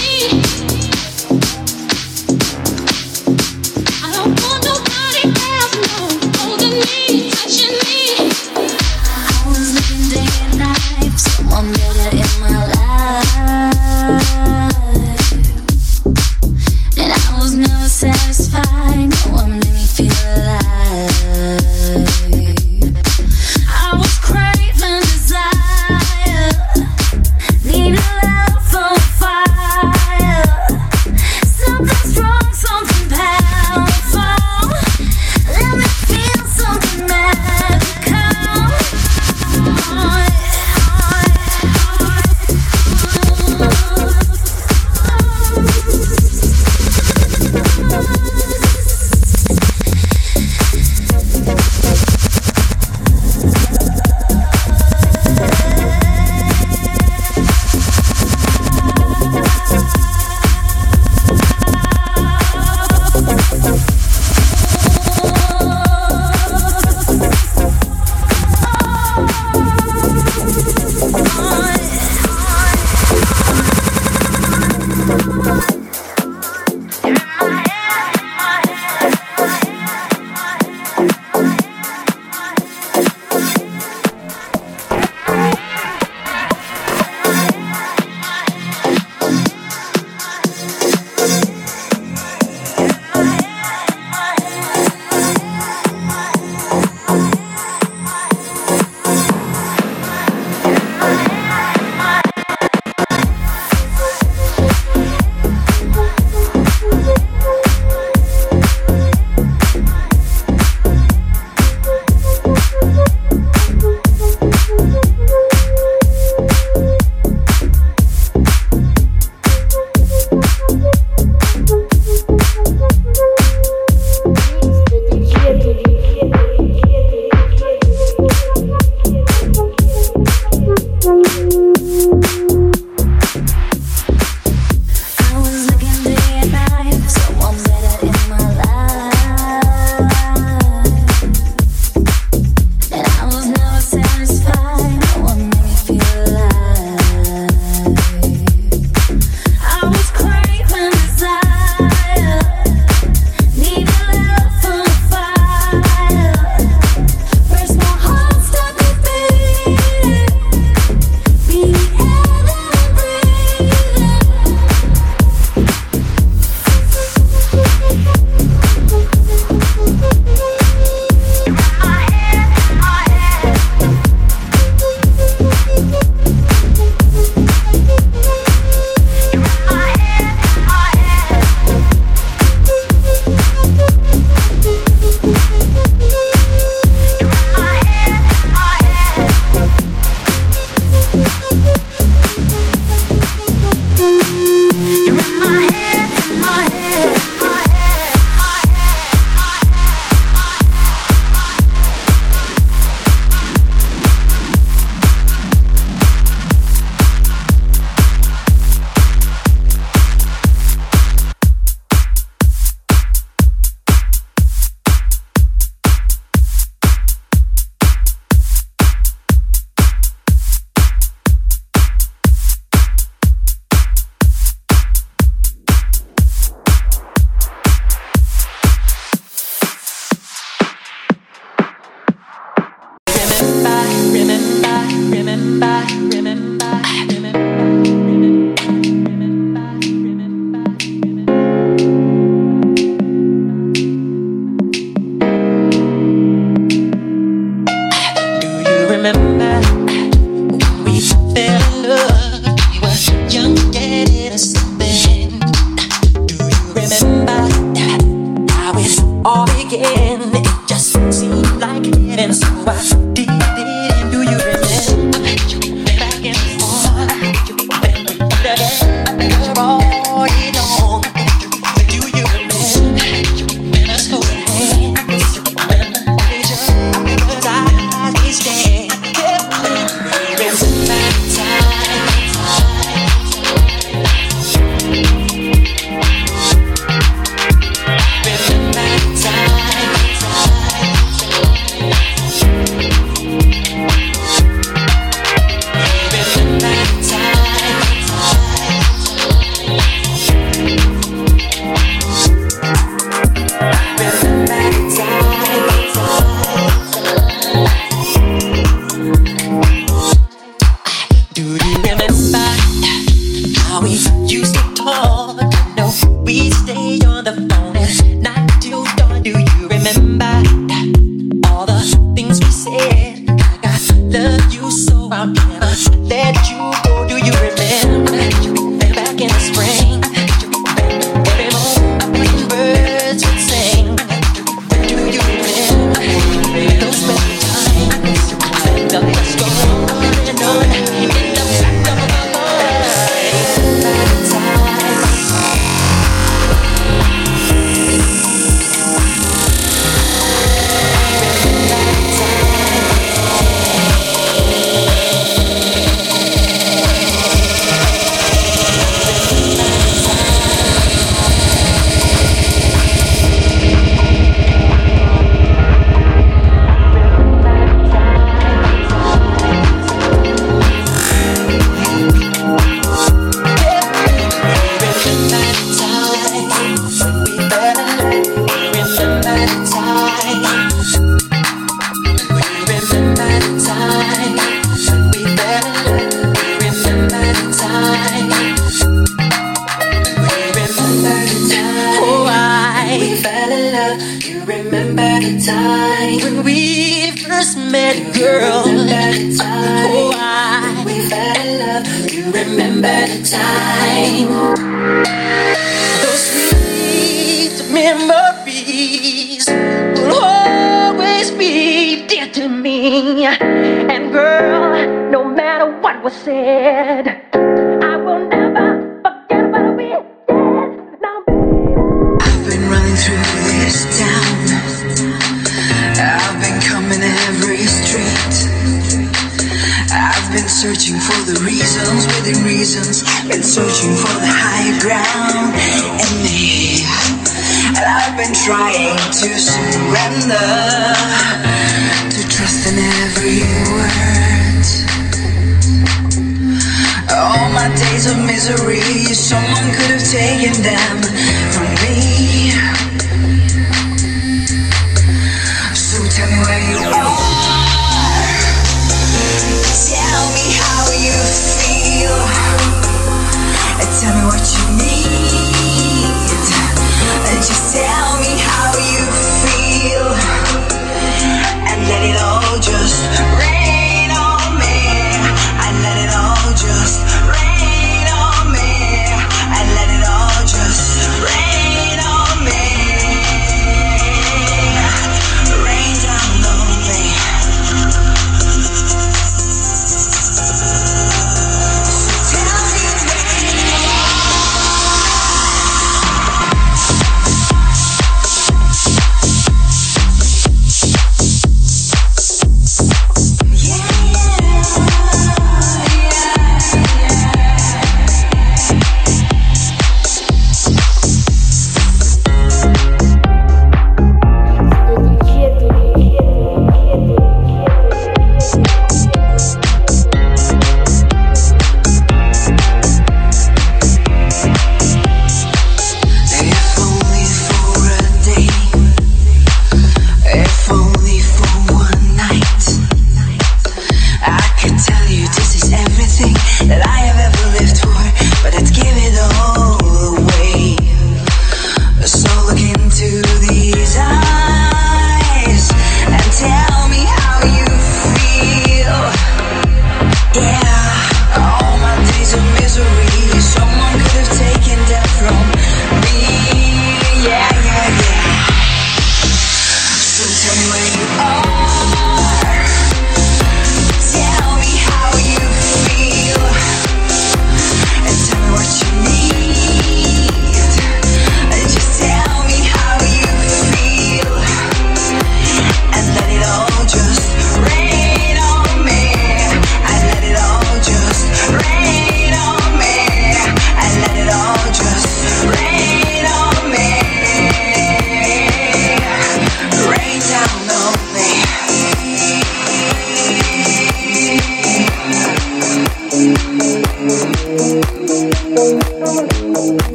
me.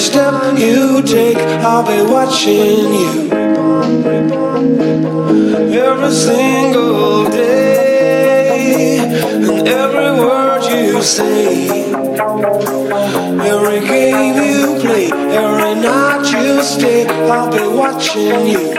step you take, I'll be watching you every single day and every word you say, every game you play, every night you stay, I'll be watching you.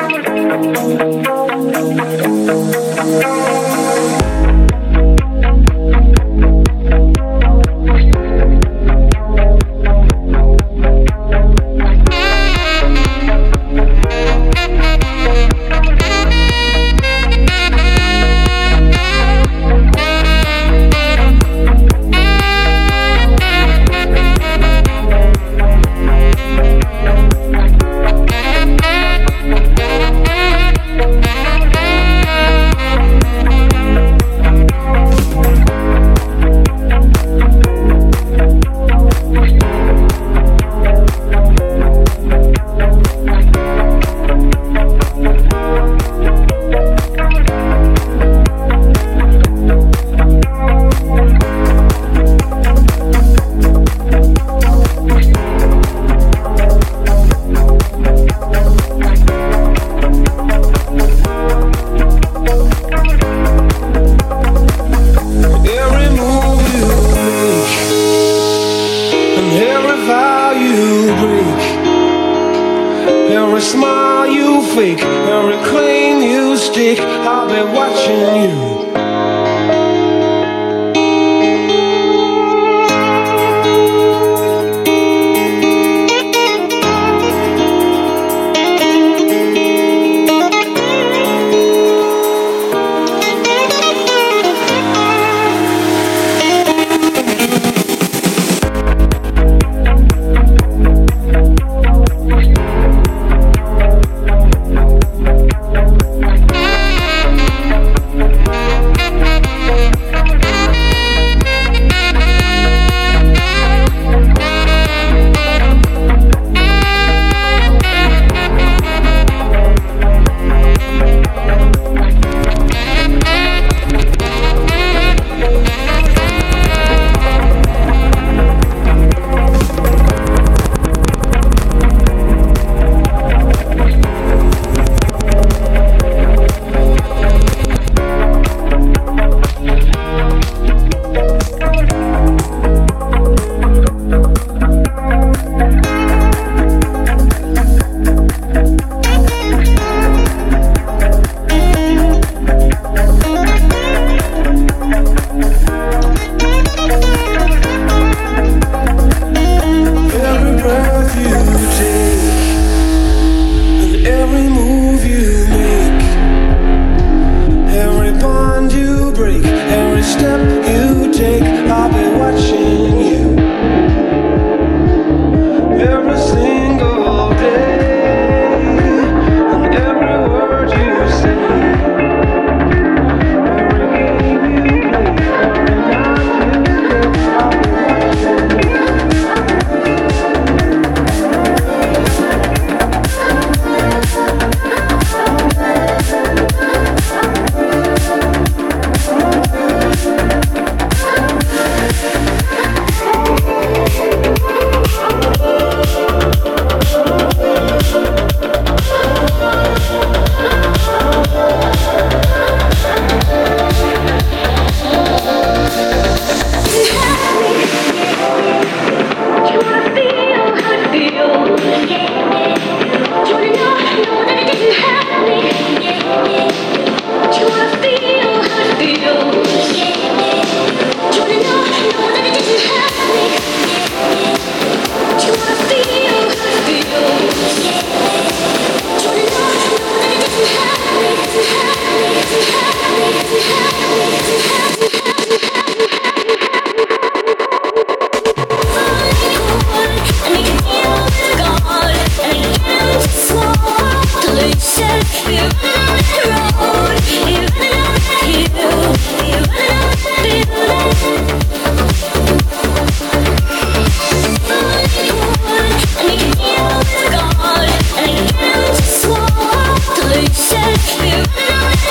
you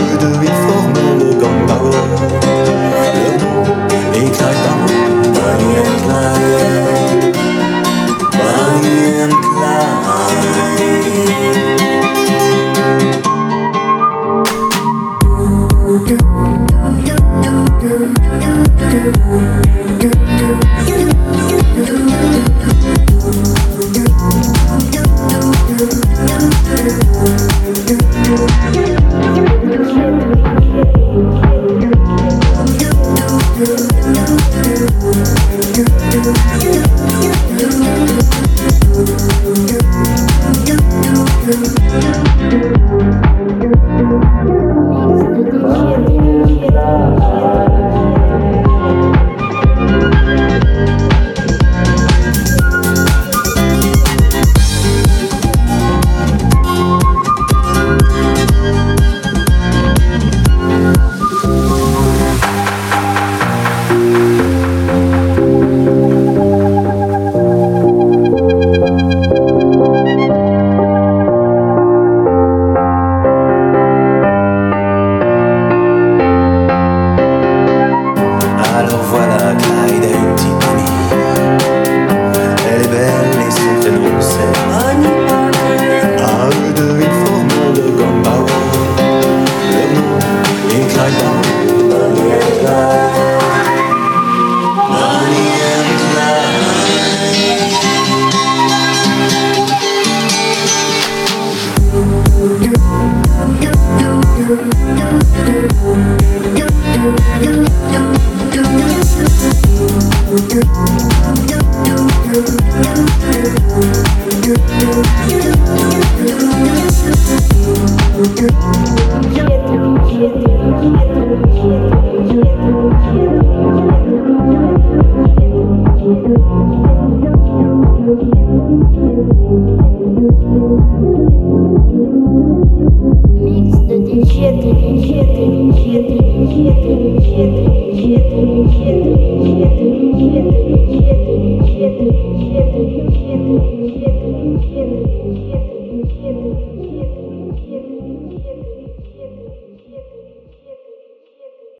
Thank you.